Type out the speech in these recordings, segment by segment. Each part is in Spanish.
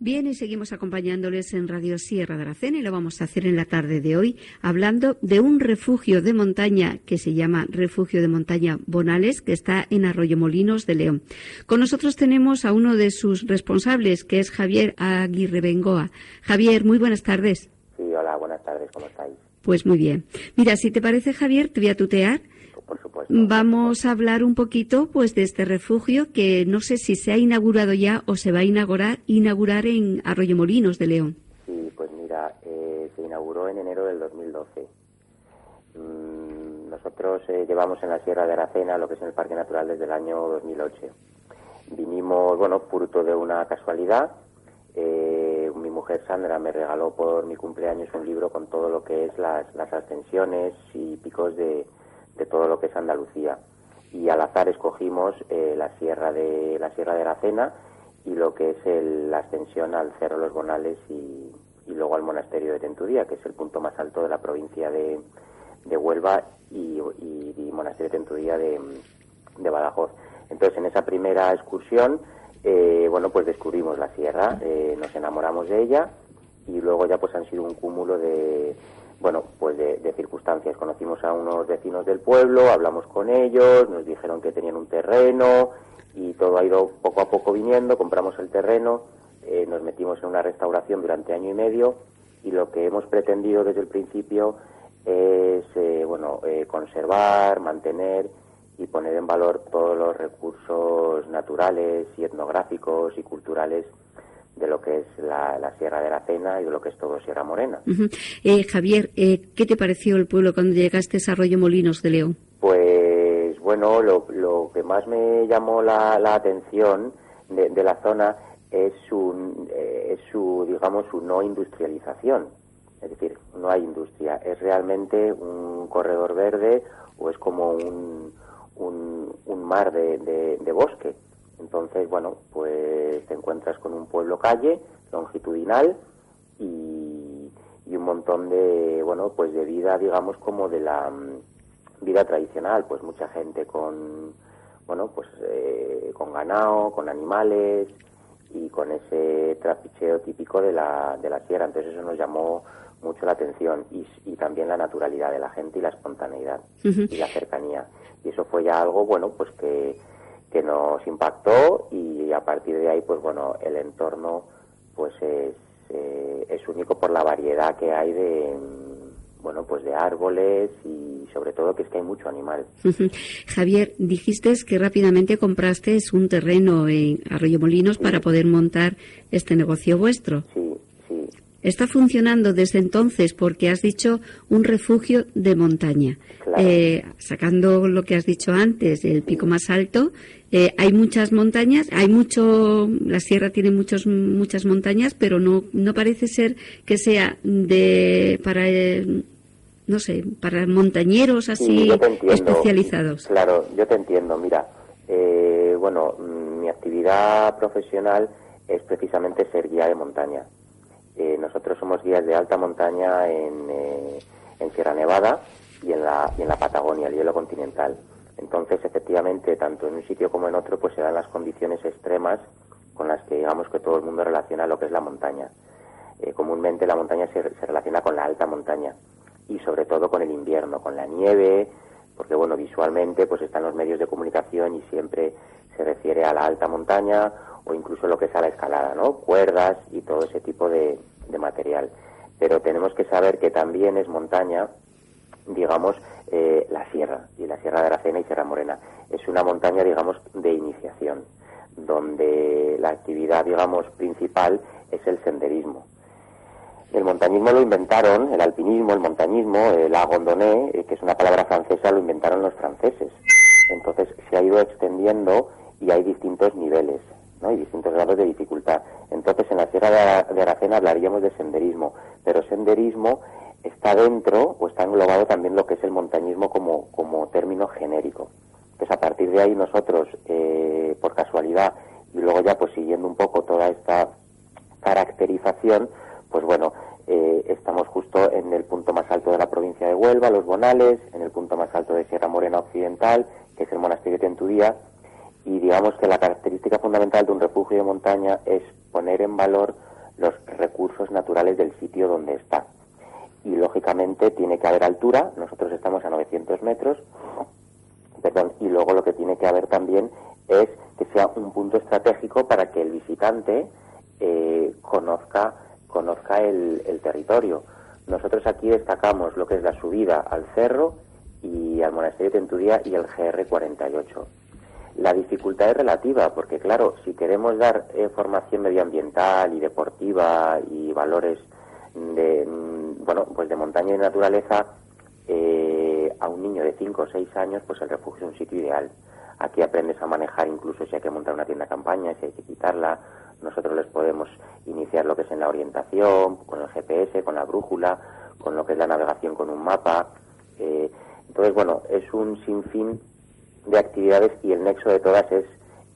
Bien, y seguimos acompañándoles en Radio Sierra de Aracena y lo vamos a hacer en la tarde de hoy hablando de un refugio de montaña que se llama Refugio de Montaña Bonales que está en Arroyo Molinos de León. Con nosotros tenemos a uno de sus responsables que es Javier Aguirre Bengoa. Javier, muy buenas tardes. Sí, hola, buenas tardes, ¿cómo estáis? Pues muy bien. Mira, si te parece Javier, te voy a tutear por supuesto. Vamos a hablar un poquito pues de este refugio que no sé si se ha inaugurado ya o se va a inaugurar, inaugurar en Arroyo Molinos de León. Sí, pues mira, eh, se inauguró en enero del 2012. Mm, nosotros eh, llevamos en la Sierra de Aracena lo que es en el Parque Natural desde el año 2008. Vinimos, bueno, fruto de una casualidad. Eh, mi mujer Sandra me regaló por mi cumpleaños un libro con todo lo que es las, las ascensiones y picos de, de todo lo que es Andalucía. Y al azar escogimos eh, la sierra de la sierra de Aracena y lo que es la ascensión al Cerro Los Bonales y, luego al monasterio de Tentudía, que es el punto más alto de la provincia de, de Huelva y, y, monasterio de Tentudía de, de, Badajoz. Entonces, en esa primera excursión, eh, bueno, pues descubrimos la sierra, eh, nos enamoramos de ella y luego ya pues han sido un cúmulo de, bueno, pues de, circunstancias. Conocimos a unos vecinos del pueblo, hablamos con ellos, nos dijeron que tenían un terreno y todo ha ido poco a poco viniendo, compramos el terreno, eh, nos metimos en una restauración durante año y medio y lo que hemos pretendido desde el principio es, eh, bueno, eh, conservar, mantener y poner en valor todos los recursos naturales y etnográficos y culturales de lo que es la, Sierra de la Cena y de lo que es todo Sierra Morena. Eh, Javier, eh, ¿qué te pareció el pueblo cuando llegaste a Arroyo Molinos de León? Pues bueno, lo, lo que más me llamó la, atención de, la zona es su, eh, es su, digamos, su no industrialización. Es decir, no hay industria. Es realmente un corredor verde o es como un, un, mar de, de bosque entonces, bueno, pues te encuentras con un pueblo calle longitudinal y, un montón de, bueno, pues de vida, digamos, como de la mm, vida tradicional, pues mucha gente con, bueno, pues eh, con ganado, con animales y con ese trapicheo típico de la, de la sierra. Entonces eso nos llamó mucho la atención y, también la naturalidad de la gente y la espontaneidad y la cercanía. Y eso fue ya algo, bueno, pues que que nos impactó y a partir de ahí, pues bueno, el entorno pues es, eh, es único por la variedad que hay de bueno, pues de árboles y sobre todo que es que hay mucho animal. Javier, dijiste que rápidamente compraste un terreno en Arroyo Molinos para poder montar este negocio vuestro. Sí, sí. Está funcionando desde entonces porque has dicho un refugio de montaña. Eh, sacando lo que has dicho antes, el pico más alto, eh, hay muchas montañas, hay mucho, la sierra tiene muchos, muchas montañas, pero no, no parece ser que sea de, para, eh, no sé, para montañeros así especializados. Claro, yo te entiendo. Mira, eh, bueno, mm, mi actividad profesional es precisamente ser guía de montaña. Nosotros somos guías de alta montaña en, en Sierra Nevada y en la, y en la Patagonia, el hielo continental. Entonces, efectivamente, tanto en un sitio como en otro, pues se dan las condiciones extremas con las que digamos que todo el mundo relaciona lo que es la montaña. Eh, comúnmente la montaña se, relaciona con la alta montaña y sobre todo con el invierno, con la nieve, porque bueno, visualmente pues están los medios de comunicación y siempre se refiere a la alta montaña o incluso lo que es a la escalada, ¿no? Cuerdas y todo ese tipo de material. Pero tenemos que saber que también es montaña digamos, eh, la sierra, y la Sierra de Aracena y Sierra Morena. Es una montaña, digamos, de iniciación, donde la actividad, digamos, principal es el senderismo. El montañismo lo inventaron, el alpinismo, el montañismo, la gondonée, eh, que es una palabra francesa, lo inventaron los franceses. Entonces se ha ido extendiendo y hay distintos niveles, grados de dificultad. Entonces en la Sierra de Aracena hablaríamos de senderismo, pero senderismo está dentro o está englobado también lo que es el montañismo como, como término genérico. Entonces, a partir de ahí nosotros, eh, por casualidad, y luego ya pues siguiendo un poco toda esta localización, pues bueno, eh, estamos justo en el punto más alto de la provincia de Huelva, Los Bonales, en el punto más alto de Sierra Morena Occidental, que es el monasterio de Tentudía, y digamos que la característica fundamental de un refugio de montaña es poner en valor los recursos naturales del sitio donde está. Y lógicamente tiene que haber altura, nosotros estamos a 900 metros, perdón, y luego lo que tiene que haber también es que sea un punto estratégico para que el visitante eh, conozca, conozca el, territorio. Nosotros aquí destacamos lo que es la subida al cerro y al monasterio de Tentudía y el GR48. La dificultad es relativa, porque claro, si queremos dar formación medioambiental y deportiva y valores de, mm, bueno, pues de montaña y naturaleza, eh, a un niño de 5 o 6 años, pues el refugio es un sitio ideal. Aquí aprendes a manejar incluso si hay que montar una tienda de campaña, si hay que quitarla. Nosotros les podemos iniciar lo que es en la orientación, con el GPS, con la brújula, con lo que es la navegación con un mapa. Eh, entonces, bueno, es un sinfín de actividades y el nexo de todas es,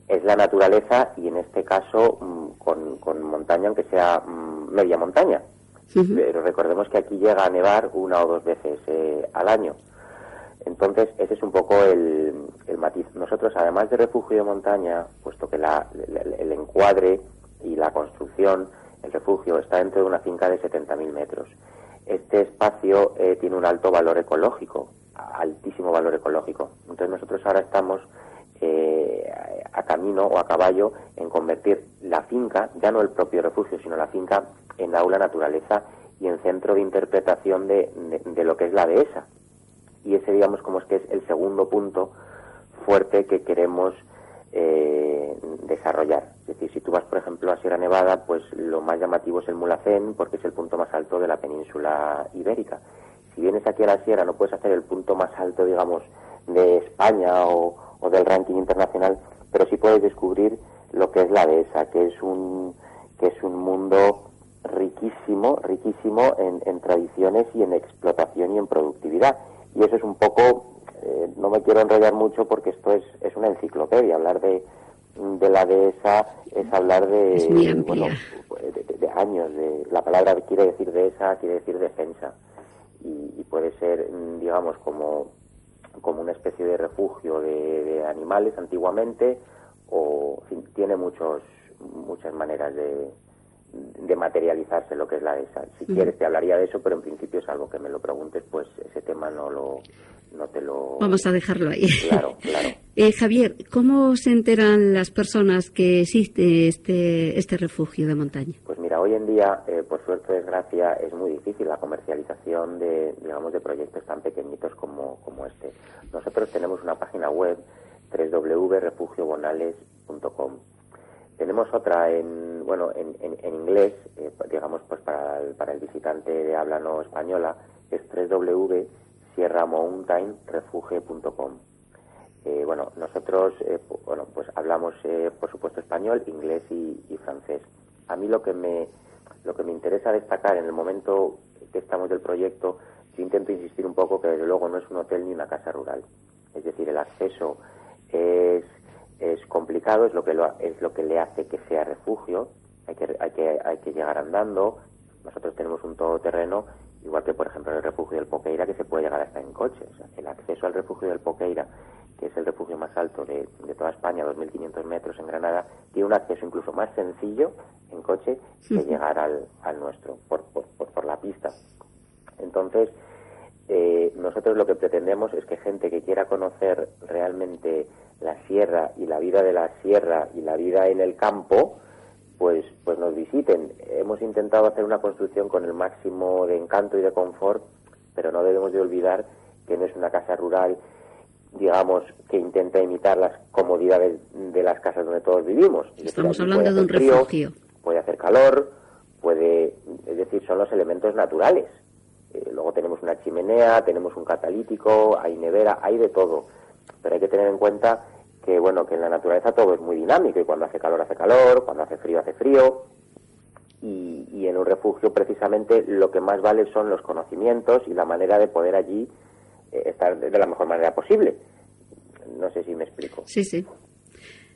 es la naturaleza y en este caso mm, con, montaña, aunque sea mm, media montaña. Pero recordemos que aquí llega a nevar una o dos veces eh, al año. Entonces, ese es un poco el, matiz. Nosotros, además de refugio de montaña, puesto que el encuadre y la construcción, el refugio, está dentro de una finca de 70.000 metros. Este espacio eh, tiene un alto valor ecológico, altísimo valor ecológico. Entonces nosotros ahora estamos eh, a camino o a caballo en convertir la finca, ya no el propio refugio, sino la finca, en aula naturaleza y en centro de interpretación de, lo que es la dehesa. Y ese, digamos, como es que es el segundo punto fuerte que queremos eh, desarrollar. Es decir, si tú vas, por ejemplo, a Sierra Nevada, pues lo más llamativo es el Mulacén, porque es el punto más alto de la península ibérica si vienes aquí a la sierra no puedes hacer el punto más alto, digamos, de España o, del ranking internacional, pero sí puedes descubrir lo que es la dehesa, que es un, que es un mundo riquísimo, riquísimo en, tradiciones y en explotación y en productividad. Y eso es un poco, eh, no me quiero enrollar mucho porque esto es, es una enciclopedia, hablar de, de la dehesa es hablar de, bueno, de, años, de, la palabra quiere decir dehesa, quiere decir defensa. Y, puede ser, mm, digamos, como, como una especie de refugio de, animales antiguamente o tiene muchos, muchas maneras de, de materializarse lo que es la dehesa. Si quieres te hablaría de eso, pero en principio, salvo que me lo preguntes, pues ese tema no lo no te lo... Vamos a dejarlo ahí. Claro, claro. Eh, Javier, ¿cómo se enteran las personas que existe este, este refugio de montaña? Pues mira, hoy en día, eh, por suerte o desgracia, es muy difícil la comercialización de, digamos, de proyectos tan pequeñitos como, como este. Nosotros tenemos una página web, www.refugiobonales.com tenemos otra en, bueno, en, en, inglés, eh, digamos, pues para el, para el visitante de habla no española, es www.sierramountainrefuge.com. Eh, bueno, nosotros, eh, bueno, pues hablamos, eh, por supuesto, español, inglés y, francés. A mí lo que me, lo que me interesa destacar en el momento que estamos del proyecto, yo intento insistir un poco que desde luego no es un hotel ni una casa rural. Es decir, el acceso es es complicado, es lo que lo, es lo que le hace que sea refugio. Hay que, hay que, hay que llegar andando. Nosotros tenemos un todoterreno, igual que por ejemplo el refugio del Poqueira, que se puede llegar hasta en coche. el acceso al refugio del Poqueira, que es el refugio más alto de, de toda España, 2.500 metros en Granada, tiene un acceso incluso más sencillo en coche que llegar al, al nuestro, por, por, por, la pista. Entonces, eh, nosotros lo que pretendemos es que gente que quiera conocer realmente la sierra y la vida de la sierra y la vida en el campo, pues, pues nos visiten. Hemos intentado hacer una construcción con el máximo de encanto y de confort, pero no debemos de olvidar que no es una casa rural, digamos, que intenta imitar las comodidades de las casas donde todos vivimos. Estamos hablando de un refugio. Puede hacer calor, puede, es decir, son los elementos naturales. Eh, luego tenemos una chimenea, tenemos un catalítico, hay nevera, hay de todo pero hay que tener en cuenta que bueno que en la naturaleza todo es muy dinámico y cuando hace calor hace calor, cuando hace frío hace frío y, en un refugio precisamente lo que más vale son los conocimientos y la manera de poder allí eh, estar de la mejor manera posible. No sé si me explico. Sí, sí.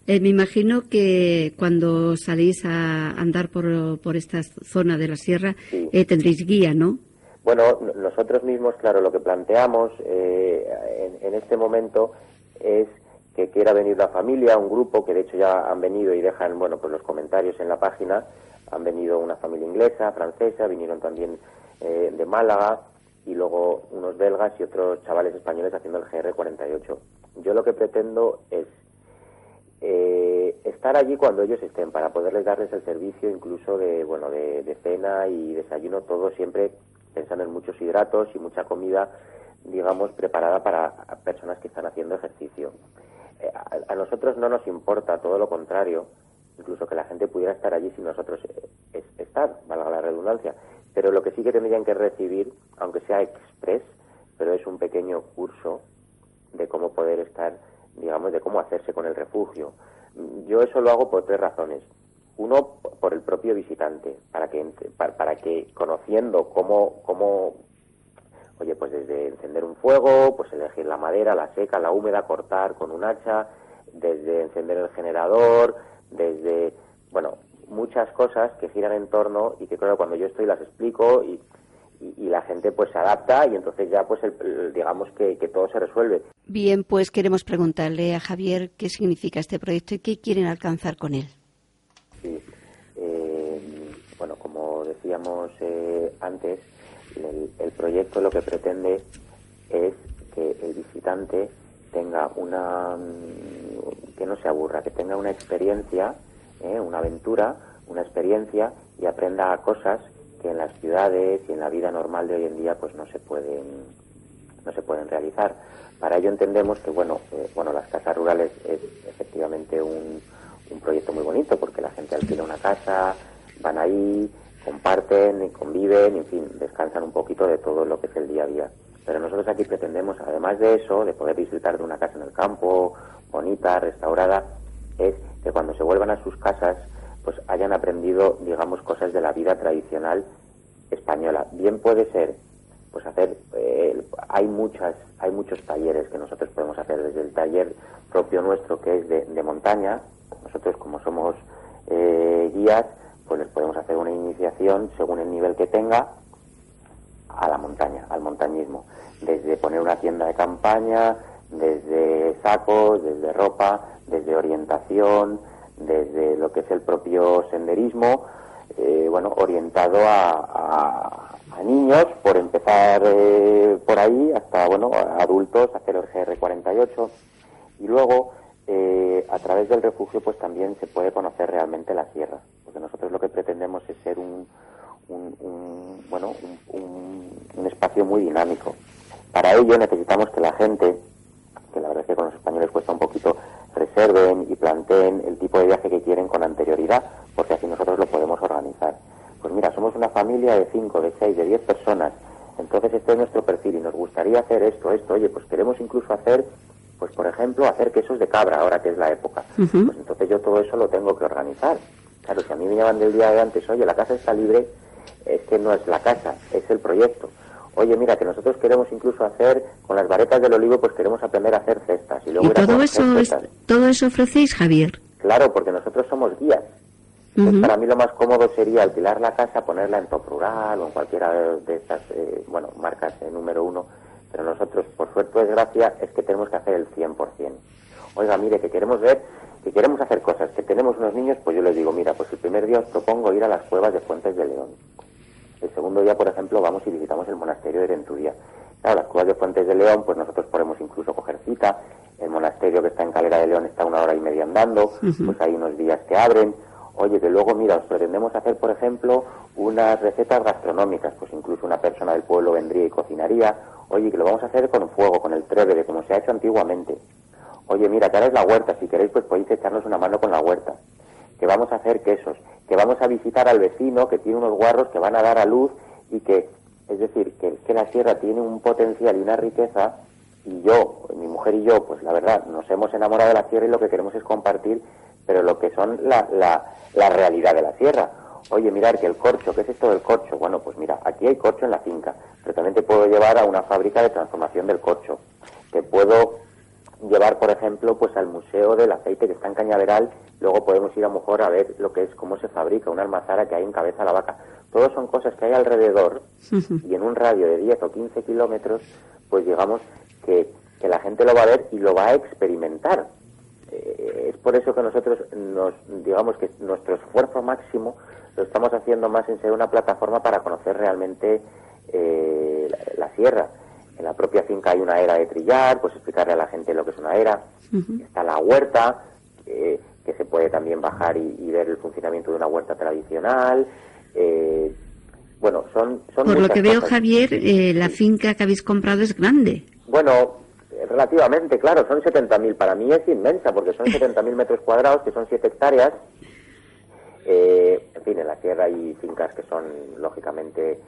Eh, me imagino que cuando salís a andar por, por esta zona de la sierra eh, tendréis guía, ¿no? Bueno, nosotros mismos, claro, lo que planteamos eh, en, este momento es que quiera venir la familia, un grupo que de hecho ya han venido y dejan, bueno, pues los comentarios en la página. Han venido una familia inglesa, francesa, vinieron también de Málaga y luego unos belgas y otros chavales españoles haciendo el GR48. Yo lo que pretendo es eh, estar allí cuando ellos estén para poderles darles el servicio incluso de bueno de, cena y desayuno todo siempre pensando en muchos hidratos y mucha comida digamos preparada para personas que están haciendo ejercicio eh, a, nosotros no nos importa todo lo contrario incluso que la gente pudiera estar allí sin nosotros eh, estar valga la redundancia pero lo que sí que tendrían que recibir aunque sea express pero es un pequeño curso de cómo poder estar digamos, de cómo hacerse con el refugio. Yo eso lo hago por tres razones. Uno, por el propio visitante, para que, para, que conociendo cómo, cómo, oye, pues desde encender un fuego, pues elegir la madera, la seca, la húmeda, cortar con un hacha, desde encender el generador, desde, bueno, muchas cosas que giran en torno y que claro, cuando yo estoy las explico y y, la gente pues se adapta y entonces ya pues digamos que, todo se resuelve. Bien, pues queremos preguntarle a Javier qué significa este proyecto y qué quieren alcanzar con él. Sí, eh, bueno, como decíamos eh, antes, el, proyecto lo que pretende es que el visitante tenga una mm, que no se aburra, que tenga una experiencia, eh, una aventura, una experiencia y aprenda cosas que en las ciudades y en la vida normal de hoy en día pues no se pueden no se pueden realizar. Para ello entendemos que bueno eh, bueno las casas rurales es efectivamente un, un proyecto muy bonito porque la gente alquila una casa, van ahí, comparten, conviven, en fin, descansan un poquito de todo lo que es el día a día. Pero nosotros aquí pretendemos, además de eso, de poder disfrutar de una casa en el campo, bonita, restaurada, es que cuando se vuelvan a sus casas pues hayan aprendido, digamos, cosas de la vida tradicional española. Bien puede ser, pues hacer, eh, hay muchas, hay muchos talleres que nosotros podemos hacer, desde el taller propio nuestro que es de, montaña, nosotros como somos eh, guías, pues les podemos hacer una iniciación según el nivel que tenga a la montaña, al montañismo, desde poner una tienda de campaña, desde sacos, desde ropa, desde orientación, desde lo que es el propio senderismo, eh, bueno, orientado a, niños, por empezar eh, por ahí, hasta, bueno, adultos, hacer el GR48, y luego, eh, a través del refugio, pues también se puede conocer realmente la sierra, porque nosotros lo que pretendemos es ser un, un, bueno, un espacio muy dinámico. Para ello necesitamos que la gente, que la verdad es que con los españoles cuesta un poquito reserven y planteen el tipo de viaje que quieren con anterioridad, porque así nosotros lo podemos organizar. Pues mira, somos una familia de 5, de 6, de 10 personas, entonces este es nuestro perfil y nos gustaría hacer esto, esto, oye, pues queremos incluso hacer, pues por ejemplo, hacer quesos de cabra, ahora que es la época. Pues entonces yo todo eso lo tengo que organizar. Claro, si a mí me llaman del día de antes, oye, la casa está libre, es que no es la casa, es el proyecto oye, mira, que nosotros queremos incluso hacer, con las varetas del olivo, pues queremos aprender a hacer cestas. ¿Y, todo, eso todo eso ofrecéis, Javier? Claro, porque nosotros somos guías. para mí lo más cómodo sería alquilar la casa, ponerla en Top Rural o en cualquiera de estas, eh, bueno, marcas eh, número uno. Nosotros, por suerte o desgracia, es que tenemos que hacer el 100%. Oiga, mire, que queremos ver, que queremos hacer cosas, que tenemos unos niños, pues yo les digo, mira, pues el primer día os propongo ir a las cuevas de Fuentes de León el segundo día, por ejemplo, vamos y visitamos el monasterio de Erenturía. Claro, las cuevas de Fuentes de León, pues nosotros podemos incluso coger cita. El monasterio que está en Calera de León está una hora y media andando, pues hay unos días que abren. Oye, que luego, mira, os pretendemos hacer, por ejemplo, unas recetas gastronómicas, pues incluso una persona del pueblo vendría y cocinaría. Oye, que lo vamos a hacer con fuego, con el de como se ha hecho antiguamente. Oye, mira, que ahora es la huerta, si queréis, pues podéis echarnos una mano con la huerta. Que vamos a hacer quesos, que vamos a visitar al vecino que tiene unos guarros que van a dar a luz y que, es decir, que, que la sierra tiene un potencial y una riqueza y yo, mi mujer y yo, pues la verdad, nos hemos enamorado de la sierra y lo que queremos es compartir, pero lo que son la, la, la realidad de la sierra. Oye, mirar que el corcho, ¿qué es esto del corcho? Bueno, pues mira, aquí hay corcho en la finca, pero también te puedo llevar a una fábrica de transformación del corcho. Te puedo llevar, por ejemplo, pues al Museo del Aceite que está en Cañaveral, luego podemos ir a lo mejor a ver lo que es cómo se fabrica una almazara que hay en cabeza la vaca. Todos son cosas que hay alrededor y en un radio de 10 o 15 kilómetros, pues digamos que, que la gente lo va a ver y lo va a experimentar. Eh, es por eso que nosotros nos, digamos que nuestro esfuerzo máximo lo estamos haciendo más en ser una plataforma para conocer realmente eh, la, sierra. En la propia finca hay una era de trillar, pues explicarle a la gente lo que es una era. Está la huerta, que se puede también bajar y, ver el funcionamiento de una huerta tradicional. Eh, bueno, son, son Por lo que veo, Javier, eh, la finca que habéis comprado es grande. Bueno, relativamente, claro, son 70.000. Para mí es inmensa, porque son 70.000 metros cuadrados, que son 7 hectáreas. Eh, en fin, en la sierra hay fincas que son, lógicamente,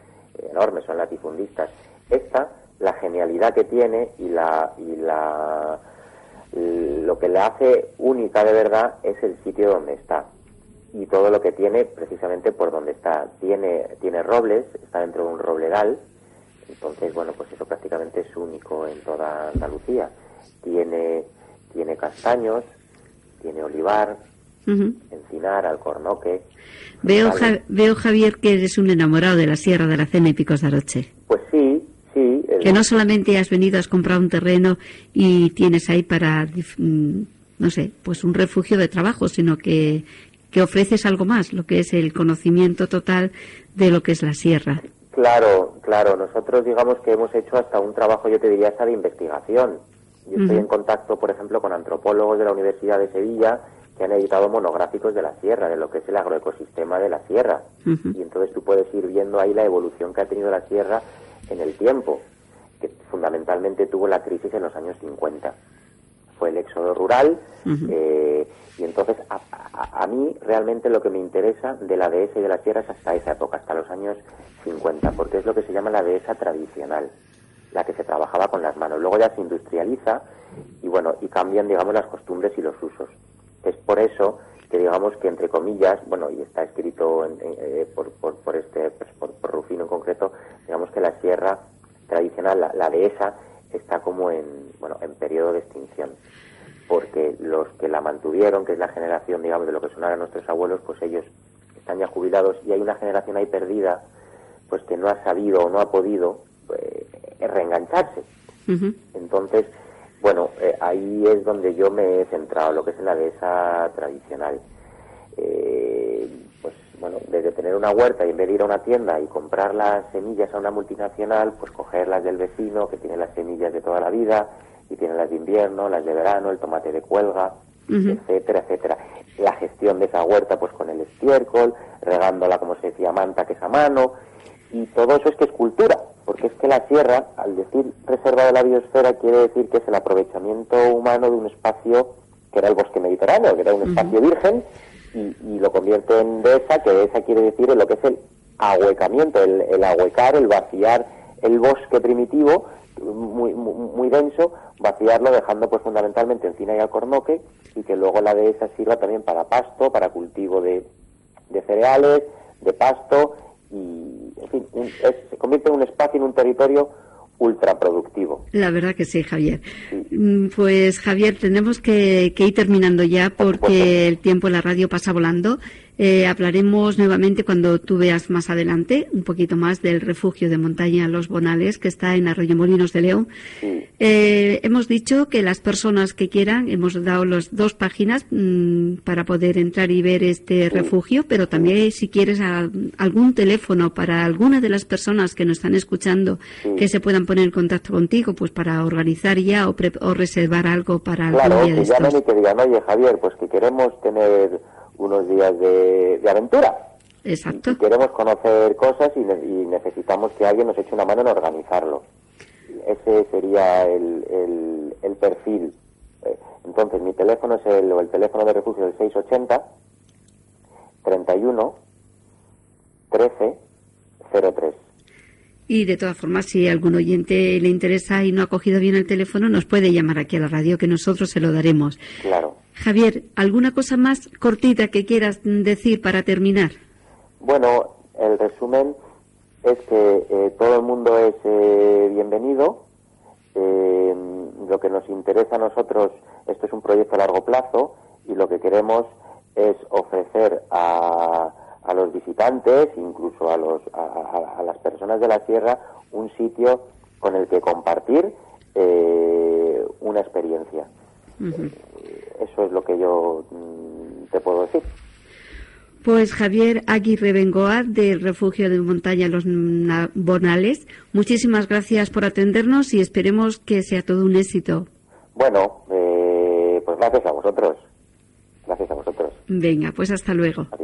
enormes, son latifundistas. Esta, la genialidad que tiene y la, y la lo que le hace única de verdad es el sitio donde está y todo lo que tiene precisamente por donde está. Tiene, tiene robles, está dentro de un robledal, entonces, bueno, pues eso prácticamente es único en toda Andalucía. Tiene, tiene castaños, tiene olivar, encinar, alcornoque. Veo, veo, Javier, que eres un enamorado de la Sierra de la Cena y Picos de Aroche. Pues sí, sí. Que no solamente has venido, has comprado un terreno y tienes ahí para, mm, no sé, pues un refugio de trabajo, sino que, que ofreces algo más, lo que es el conocimiento total de lo que es la sierra. Claro, claro. Nosotros digamos que hemos hecho hasta un trabajo, yo te diría, hasta de investigación. Yo estoy en contacto, por ejemplo, con antropólogos de la Universidad de Sevilla que han editado monográficos de la sierra, de lo que es el agroecosistema de la sierra. Y entonces tú puedes ir viendo ahí la evolución que ha tenido la sierra en el tiempo, que fundamentalmente tuvo la crisis en los años 50. Fue el éxodo rural eh, y entonces a, a, mí realmente lo que me interesa de la dehesa y de la sierra es hasta esa época, hasta los años 50, porque es lo que se llama la dehesa tradicional, la que se trabajaba con las manos. Luego ya se industrializa y bueno, y cambian digamos las costumbres y los usos. Es por eso que digamos que entre comillas, bueno, y está escrito eh, por, por, este, pues, por, Rufino en concreto, digamos que la sierra tradicional, la, dehesa, está como en, bueno, en periodo de extinción. Porque los que la mantuvieron, que es la generación, digamos, de lo que son ahora nuestros abuelos, pues ellos están ya jubilados y hay una generación ahí perdida, pues que no ha sabido o no ha podido pues, reengancharse. Entonces, bueno, eh, ahí es donde yo me he centrado, lo que es en la dehesa tradicional. Eh, pues bueno, desde tener una huerta y en vez de ir a una tienda y comprar las semillas a una multinacional, pues cogerlas del vecino que tiene las semillas de toda la vida y tiene las de invierno, las de verano, el tomate de cuelga, etcétera, etcétera. La gestión de esa huerta, pues con el estiércol, regándola, como se decía, manta que es a mano, y todo eso es que es cultura, porque es que la sierra, al decir reserva de la biosfera, quiere decir que es el aprovechamiento humano de un espacio que era el bosque mediterráneo, que era un espacio virgen, y, lo convierte en dehesa, que dehesa quiere decir lo que es el ahuecamiento, el, el ahuecar, el vaciar el bosque primitivo, muy, muy, denso, vaciarlo dejando pues fundamentalmente encina y alcornoque, y que luego la dehesa sirva también para pasto, para cultivo de, de cereales, de pasto, y, en fin, se convierte en un espacio, en un territorio ultraproductivo. La verdad que sí, Javier. Mm, pues Javier, tenemos que, que ir terminando ya porque el tiempo en la radio pasa volando. Eh, hablaremos nuevamente cuando tú veas más adelante un poquito más del refugio de montaña Los Bonales que está en Arroyo Molinos de León. Eh, hemos dicho que las personas que quieran, hemos dado las dos páginas mm, para poder entrar y ver este refugio, pero también si quieres algún teléfono para alguna de las personas que nos están escuchando que se puedan poner en contacto contigo, pues para organizar ya o, reservar algo para claro, algún día de llamen y que digan, oye Javier, pues que queremos tener unos días de, aventura. Exacto. Y, queremos conocer cosas y, necesitamos que alguien nos eche una mano en organizarlo. Ese sería el, el, perfil. Eh, entonces, mi teléfono es el, el teléfono de refugio del 680 31 13 03. Y de todas formas, si algún oyente le interesa y no ha cogido bien el teléfono, nos puede llamar aquí a la radio, que nosotros se lo daremos. Claro. Javier, ¿alguna cosa más cortita que quieras decir para terminar? Bueno, el resumen es que eh, todo el mundo es eh, bienvenido. Eh, lo que nos interesa a nosotros, esto es un proyecto a largo plazo y lo que queremos es ofrecer a, a los visitantes, incluso a, los, a, las personas de la sierra, un sitio con el que compartir eh, una experiencia. Eso es lo que yo mm, te puedo decir. Pues Javier Aguirre Bengoa del Refugio de Montaña Los Bonales, muchísimas gracias por atendernos y esperemos que sea todo un éxito. Bueno, eh, pues gracias a vosotros. Gracias a vosotros. Venga, pues hasta luego. Adiós, adiós.